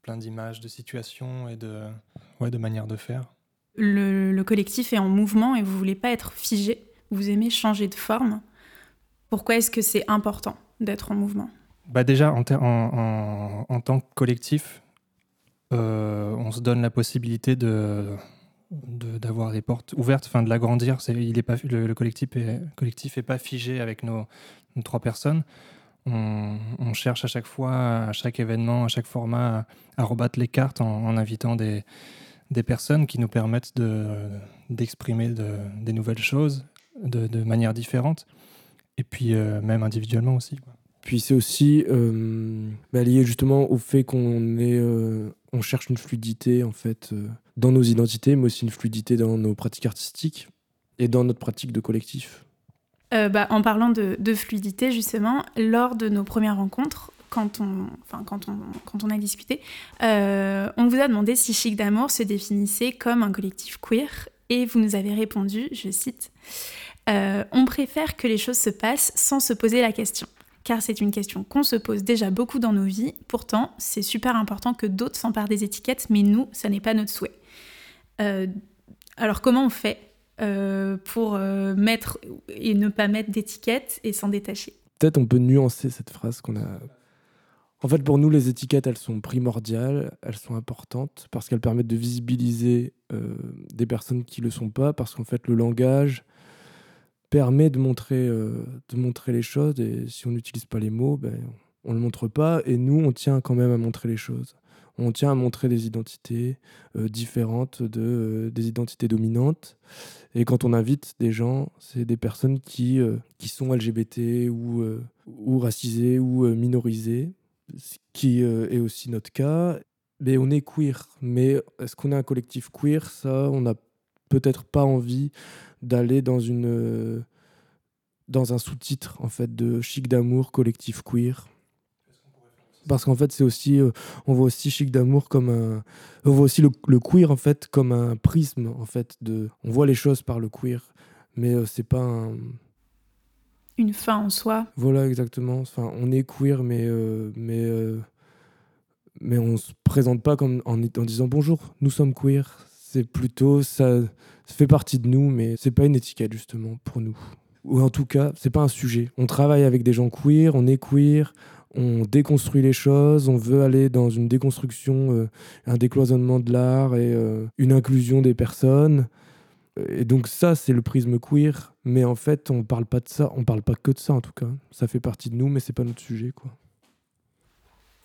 plein d'images, de situations et de ouais de manières de faire le, collectif est en mouvement et vous voulez pas être figé, vous aimez changer de forme. Pourquoi est-ce que c'est important d'être en mouvement? Bah Déjà, en, tant que collectif, euh, on se donne la possibilité de d'avoir des portes ouvertes, enfin de l'agrandir. Il est pas le, collectif est collectif est pas figé avec nos, trois personnes. On, cherche à chaque fois, à chaque événement, à chaque format, à, rebattre les cartes en invitant des, des personnes qui nous permettent d'exprimer de, des nouvelles choses de, de manière différente, et puis euh, même individuellement aussi. Puis c'est aussi euh, bah, lié justement au fait qu'on est, euh, on cherche une fluidité en fait dans nos identités, mais aussi une fluidité dans nos pratiques artistiques et dans notre pratique de collectif. Bah, en parlant de, de, fluidité, justement, lors de nos premières rencontres, quand on, enfin, quand on, quand on a discuté, euh, on vous a demandé si Chic d'amour se définissait comme un collectif queer et vous nous avez répondu, je cite, euh, On préfère que les choses se passent sans se poser la question. Car c'est une question qu'on se pose déjà beaucoup dans nos vies. Pourtant, c'est super important que d'autres s'emparent des étiquettes, mais nous, ça n'est pas notre souhait. Euh, alors, comment on fait pour mettre et ne pas mettre d'étiquettes et s'en détacher? Peut-être on peut nuancer cette phrase qu'on a en fait, pour nous, les étiquettes, elles sont primordiales, elles sont importantes parce qu'elles permettent de visibiliser euh, des personnes qui ne le sont pas, parce qu'en fait, le langage permet de montrer, euh, de montrer les choses, et si on n'utilise pas les mots, ben, on ne le montre pas, et nous, on tient quand même à montrer les choses. On tient à montrer des identités euh, différentes de, des identités dominantes. Et quand on invite des gens, c'est des personnes qui, qui sont LGBT ou, ou racisées ou minorisées qui euh, est aussi notre cas. Mais on est queer. Mais est-ce qu'on est un collectif queer? Ça, on n'a peut-être pas envie d'aller dans une euh, dans un sous-titre en fait de chic d'amour collectif queer. Parce qu'en fait, c'est aussi, euh, on voit aussi Chic d'amour comme un, on voit aussi le, le, queer en fait comme un prisme en fait de, on voit les choses par le queer, mais euh, c'est pas un... une fin en soi. Voilà exactement. Enfin, on est queer, mais euh, mais euh, mais on se présente pas comme en, en disant bonjour, nous sommes queer. C'est plutôt ça, fait partie de nous, mais c'est pas une étiquette justement pour nous. Ou en tout cas, c'est pas un sujet. On travaille avec des gens queer, on est queer, on déconstruit les choses, on veut aller dans une déconstruction, euh, un décloisonnement de l'art et euh, une inclusion des personnes. Et donc ça, c'est le prisme queer, mais en fait, on parle pas de ça, on parle pas que de ça en tout cas. Ça fait partie de nous, mais c'est pas notre sujet, quoi.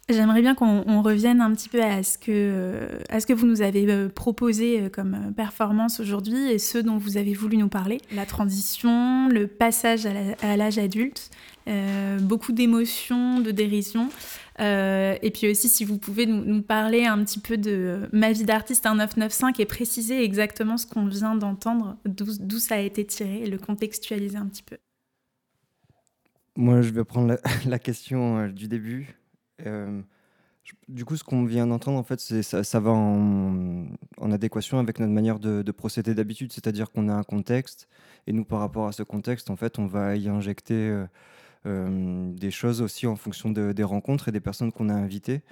J'aimerais bien qu'on revienne un petit peu à ce que, euh, à ce que vous nous avez euh, proposé euh, comme performance aujourd'hui et ce dont vous avez voulu nous parler. La transition, le passage à l'âge adulte, euh, beaucoup d'émotions, de dérision. Euh, et puis aussi, si vous pouvez nous, parler un petit peu de Ma vie d'artiste 1995 et préciser exactement ce qu'on vient d'entendre, d'où ça a été tiré et le contextualiser un petit peu. Moi, je vais prendre la, question du début. Euh, du coup, ce qu'on vient d'entendre, en fait, ça, va en, adéquation avec notre manière de, de procéder d'habitude, c'est-à-dire qu'on a un contexte, et nous, par rapport à ce contexte, en fait, on va y injecter euh, euh, des choses aussi en fonction de, des rencontres et des personnes qu'on a invitées.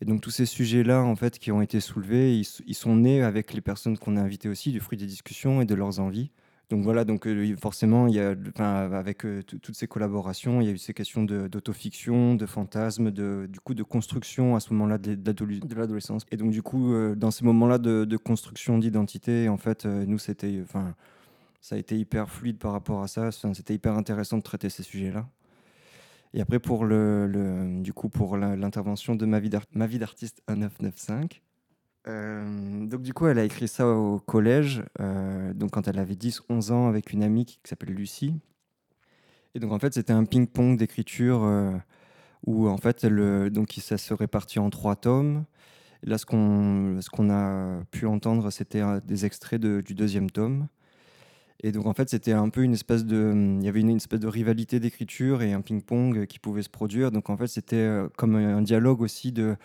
Et donc tous ces sujets-là, en fait, qui ont été soulevés, ils, ils sont nés avec les personnes qu'on a invitées aussi, du fruit des discussions et de leurs envies. Donc voilà, donc euh, forcément, il y a, enfin, avec euh, toutes ces collaborations, il y a eu ces questions d'autofiction, de, de fantasmes, de, du coup de construction à ce moment-là de, de l'adolescence. Et donc du coup, euh, dans ces moments-là de, de, construction d'identité, en fait, euh, nous, c'était, enfin, ça a été hyper fluide par rapport à ça. C'était hyper intéressant de traiter ces sujets-là. Et après, pour le, du coup, pour l'intervention de ma vie d'artiste 1995. Euh, donc du coup, elle a écrit ça au collège, euh, donc quand elle avait 10-11 ans, avec une amie qui, qui s'appelle Lucie. Et donc en fait, c'était un ping-pong d'écriture euh, où en fait, elle, donc ça se répartit en trois tomes. Et là, ce qu'on qu'on a pu entendre, c'était des extraits du deuxième tome. Et donc en fait, c'était un peu une espèce de, il y avait une, une espèce de rivalité d'écriture et un ping-pong qui pouvait se produire. Donc en fait, c'était comme un dialogue aussi de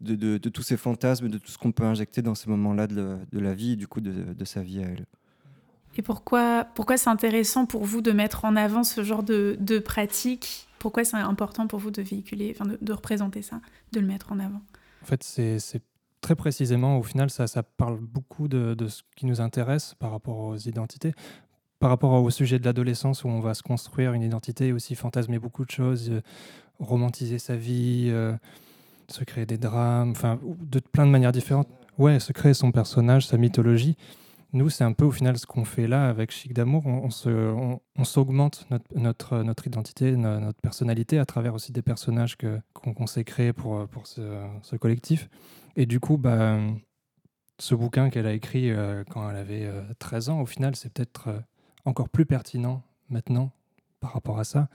de, de, de, tous ces fantasmes, de tout ce qu'on peut injecter dans ces moments-là de, de, la vie, du coup, de, de, sa vie à elle. Et pourquoi, pourquoi c'est intéressant pour vous de mettre en avant ce genre de, de pratique? Pourquoi c'est important pour vous de véhiculer, enfin de, de, représenter ça, de le mettre en avant? En fait, c'est très précisément, au final, ça, ça parle beaucoup de, de ce qui nous intéresse par rapport aux identités par rapport au sujet de l'adolescence où on va se construire une identité aussi fantasmer beaucoup de choses, euh, romantiser sa vie, euh, se créer des drames, enfin, de plein de manières différentes. Ouais, se créer son personnage, sa mythologie. Nous, c'est un peu au final ce qu'on fait là avec Chic d'amour. On, on, on s'augmente notre, notre, notre, identité, notre personnalité à travers aussi des personnages qu'on qu s'est créés pour, pour ce, collectif. Et du coup, bah, ce bouquin qu'elle a écrit euh, quand elle avait euh, 13 ans, au final, c'est peut-être euh, encore plus pertinent maintenant par rapport à ça.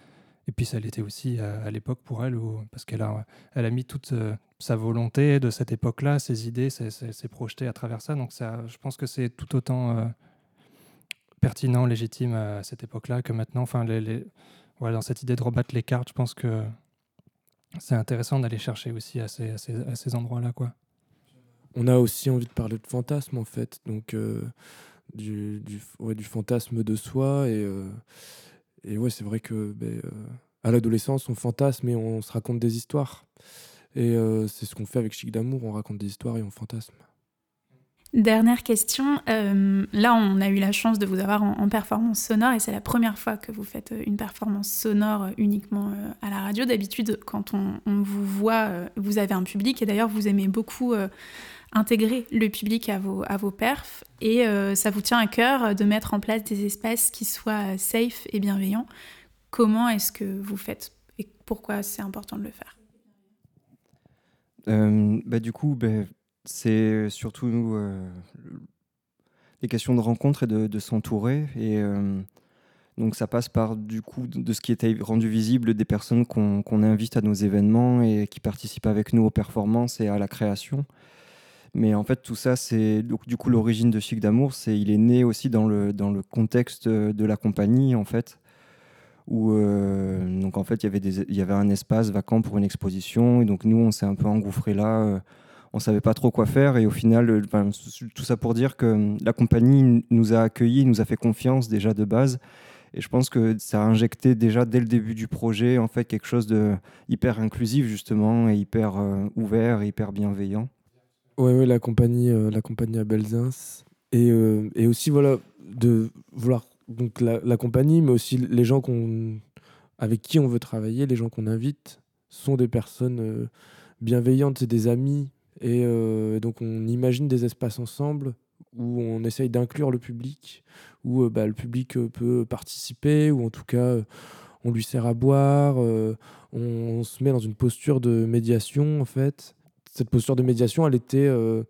Et puis ça l'était aussi à, à l'époque pour elle, parce qu'elle a, elle a mis toute euh, sa volonté de cette époque-là, ses idées, s'est projeté à travers ça. Donc ça, je pense que c'est tout autant euh, pertinent, légitime à cette époque-là que maintenant. Enfin, dans cette idée de rebattre les cartes, je pense que c'est intéressant d'aller chercher aussi à ces, à ces, à ces endroits-là. On a aussi envie de parler de fantasme, en fait. Donc, euh, du, du, ouais, du fantasme de soi et et ouais, c'est vrai que ben, euh, à l'adolescence, on fantasme et on se raconte des histoires. Et euh, c'est ce qu'on fait avec Chic d'amour, on raconte des histoires et on fantasme. Dernière question. Euh, là, on a eu la chance de vous avoir en, performance sonore et c'est la première fois que vous faites une performance sonore uniquement à la radio. D'habitude, quand on, vous voit, vous avez un public et d'ailleurs, vous aimez beaucoup intégrer le public à vos, à vos perfs et ça vous tient à cœur de mettre en place des espaces qui soient safe et bienveillants. Comment est-ce que vous faites et pourquoi c'est important de le faire? Bah, Du coup, bah c'est surtout euh, des questions de rencontre et de, s'entourer. Et euh, donc ça passe par du coup de ce qui était rendu visible des personnes qu'on qu invite à nos événements et qui participent avec nous aux performances et à la création. Mais en fait, tout ça, c'est du coup l'origine de Chic d'amour. C'est il est né aussi dans le dans le contexte de la compagnie en fait, où donc en fait il y avait il y avait un espace vacant pour une exposition et donc nous on s'est un peu engouffré là on savait pas trop quoi faire et au final tout ça pour dire que la compagnie nous a accueillis nous a fait confiance déjà de base et je pense que ça a injecté déjà dès le début du projet en fait quelque chose de hyper inclusif justement et hyper ouvert et hyper bienveillant oui, ouais, la compagnie, euh, la compagnie à Belzins. Et, euh, et, aussi, voilà, de vouloir donc la, compagnie, mais aussi les gens qu'on, avec qui on veut travailler, les gens qu'on invite, sont des personnes euh, bienveillantes, c'est des amis. Et donc, on imagine des espaces ensemble où on essaye d'inclure le public, où bah, le public peut participer, ou en tout cas, on lui sert à boire, on, se met dans une posture de médiation, en fait cette posture de médiation, elle était euh,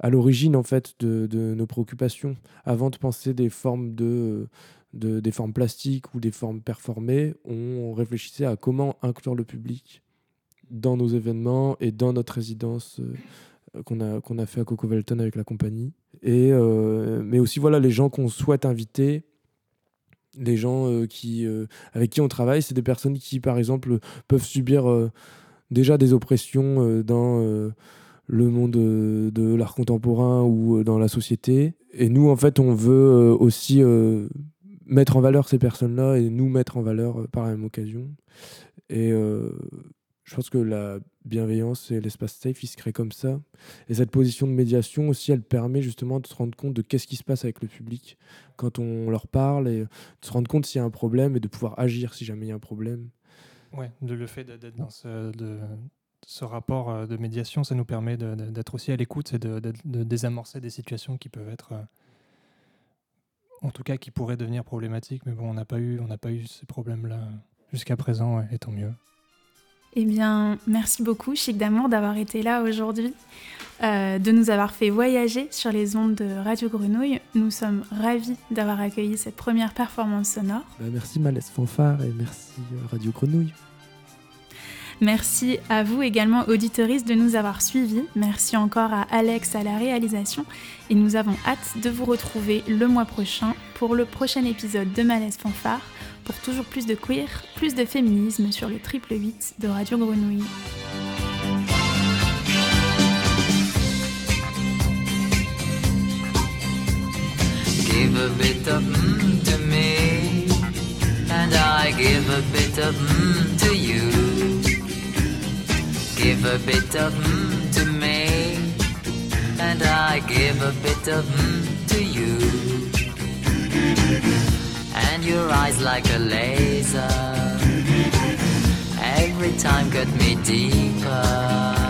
à l'origine en fait de, nos préoccupations. Avant de penser des formes de, des formes plastiques ou des formes performées, on réfléchissait à comment inclure le public dans nos événements et dans notre résidence euh, qu'on a qu'on a fait à Coco Velton avec la compagnie. Et euh, mais aussi voilà les gens qu'on souhaite inviter. Les gens qui, avec qui on travaille, c'est des personnes qui, par exemple, peuvent subir déjà des oppressions euh, dans euh, le monde euh, de l'art contemporain ou dans la société. Et nous, en fait, on veut aussi mettre en valeur ces personnes-là et nous mettre en valeur par la même occasion. Et je pense que la bienveillance et l'espace safe, ils se créent comme ça. Et cette position de médiation aussi, elle permet justement de se rendre compte de qu'est-ce qui se passe avec le public quand on leur parle et de se rendre compte s'il y a un problème et de pouvoir agir si jamais il y a un problème. Ouais, de le fait d'être dans ce, de, ce rapport euh, de médiation, ça nous permet d'être aussi à l'écoute et de, désamorcer des situations qui peuvent être, euh, en tout cas, qui pourraient devenir problématiques. Mais bon, on n'a pas eu, on n'a pas eu ces problèmes-là jusqu'à présent, et tant mieux. Eh bien, merci beaucoup, Chic d'Amour, d'avoir été là aujourd'hui, euh, de nous avoir fait voyager sur les ondes de Radio Grenouille. Nous sommes ravis d'avoir accueilli cette première performance sonore. Bah, merci Malaise Fanfare et merci euh, Radio Grenouille. Merci à vous également, auditeuristes, de nous avoir suivis. Merci encore à Alex à la réalisation. Et nous avons hâte de vous retrouver le mois prochain pour le prochain épisode de Malaise Fanfare pour toujours plus de queer, plus de féminisme sur le triple 8 de Radio Grenouille. Give a bit of mm to me, and I give a bit of mm to you. Give a bit of mm to me, and I give a bit of mm to you. And your eyes like a laser. Every time cut me deeper.